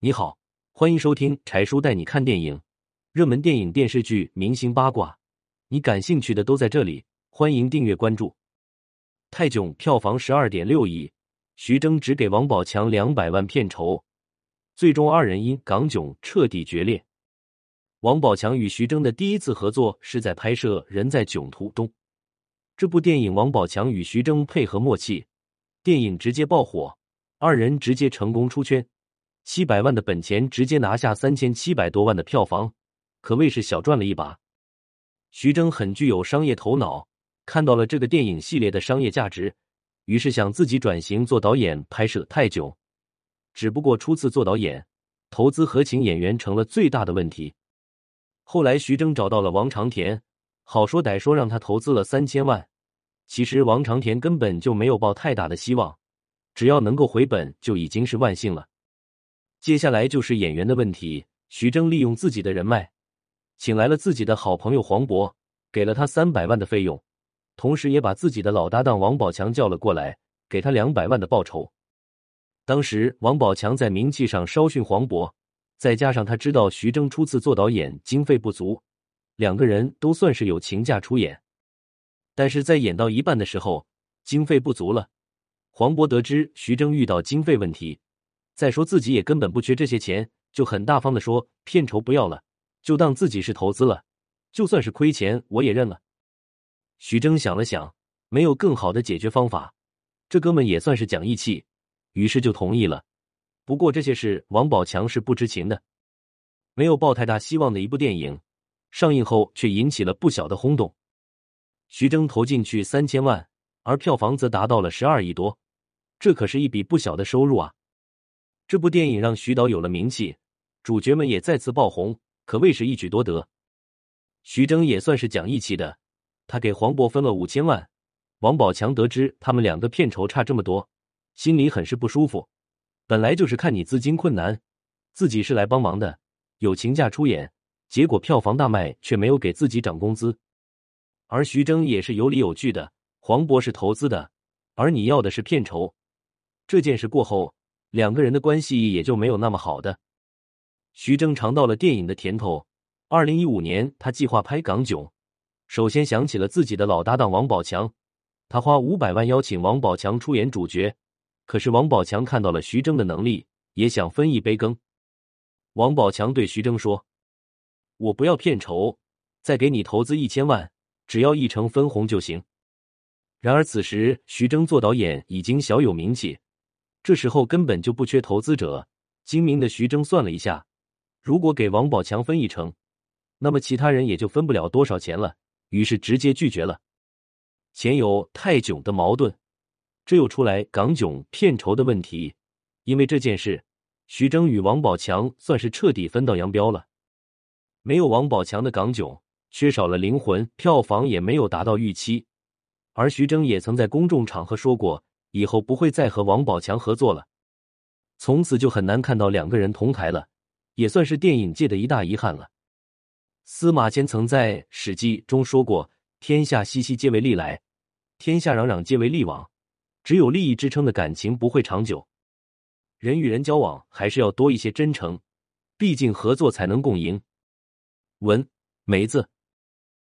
你好，欢迎收听柴叔带你看电影，热门电影、电视剧、明星八卦，你感兴趣的都在这里。欢迎订阅关注。泰囧票房十二点六亿，徐峥只给王宝强两百万片酬，最终二人因港囧彻底决裂。王宝强与徐峥的第一次合作是在拍摄《人在囧途中》这部电影，王宝强与徐峥配合默契，电影直接爆火，二人直接成功出圈。七百万的本钱直接拿下三千七百多万的票房，可谓是小赚了一把。徐峥很具有商业头脑，看到了这个电影系列的商业价值，于是想自己转型做导演拍摄泰囧。只不过初次做导演，投资和请演员成了最大的问题。后来徐峥找到了王长田，好说歹说让他投资了三千万。其实王长田根本就没有抱太大的希望，只要能够回本就已经是万幸了。接下来就是演员的问题。徐峥利用自己的人脉，请来了自己的好朋友黄渤，给了他三百万的费用，同时也把自己的老搭档王宝强叫了过来，给他两百万的报酬。当时王宝强在名气上稍逊黄渤，再加上他知道徐峥初次做导演经费不足，两个人都算是有情价出演。但是在演到一半的时候，经费不足了，黄渤得知徐峥遇到经费问题。再说自己也根本不缺这些钱，就很大方的说片酬不要了，就当自己是投资了，就算是亏钱我也认了。徐峥想了想，没有更好的解决方法，这哥们也算是讲义气，于是就同意了。不过这些事王宝强是不知情的。没有抱太大希望的一部电影，上映后却引起了不小的轰动。徐峥投进去三千万，而票房则达到了十二亿多，这可是一笔不小的收入啊！这部电影让徐导有了名气，主角们也再次爆红，可谓是一举多得。徐峥也算是讲义气的，他给黄渤分了五千万。王宝强得知他们两个片酬差这么多，心里很是不舒服。本来就是看你资金困难，自己是来帮忙的，友情价出演，结果票房大卖，却没有给自己涨工资。而徐峥也是有理有据的，黄渤是投资的，而你要的是片酬。这件事过后。两个人的关系也就没有那么好的。徐峥尝到了电影的甜头。二零一五年，他计划拍港囧，首先想起了自己的老搭档王宝强，他花五百万邀请王宝强出演主角。可是王宝强看到了徐峥的能力，也想分一杯羹。王宝强对徐峥说：“我不要片酬，再给你投资一千万，只要一成分红就行。”然而此时，徐峥做导演已经小有名气。这时候根本就不缺投资者。精明的徐峥算了一下，如果给王宝强分一成，那么其他人也就分不了多少钱了。于是直接拒绝了。前有泰囧的矛盾，这又出来港囧片酬的问题。因为这件事，徐峥与王宝强算是彻底分道扬镳了。没有王宝强的港囧，缺少了灵魂，票房也没有达到预期。而徐峥也曾在公众场合说过。以后不会再和王宝强合作了，从此就很难看到两个人同台了，也算是电影界的一大遗憾了。司马迁曾在《史记》中说过：“天下熙熙，皆为利来；天下攘攘，皆为利往。”只有利益支撑的感情不会长久。人与人交往还是要多一些真诚，毕竟合作才能共赢。文梅子。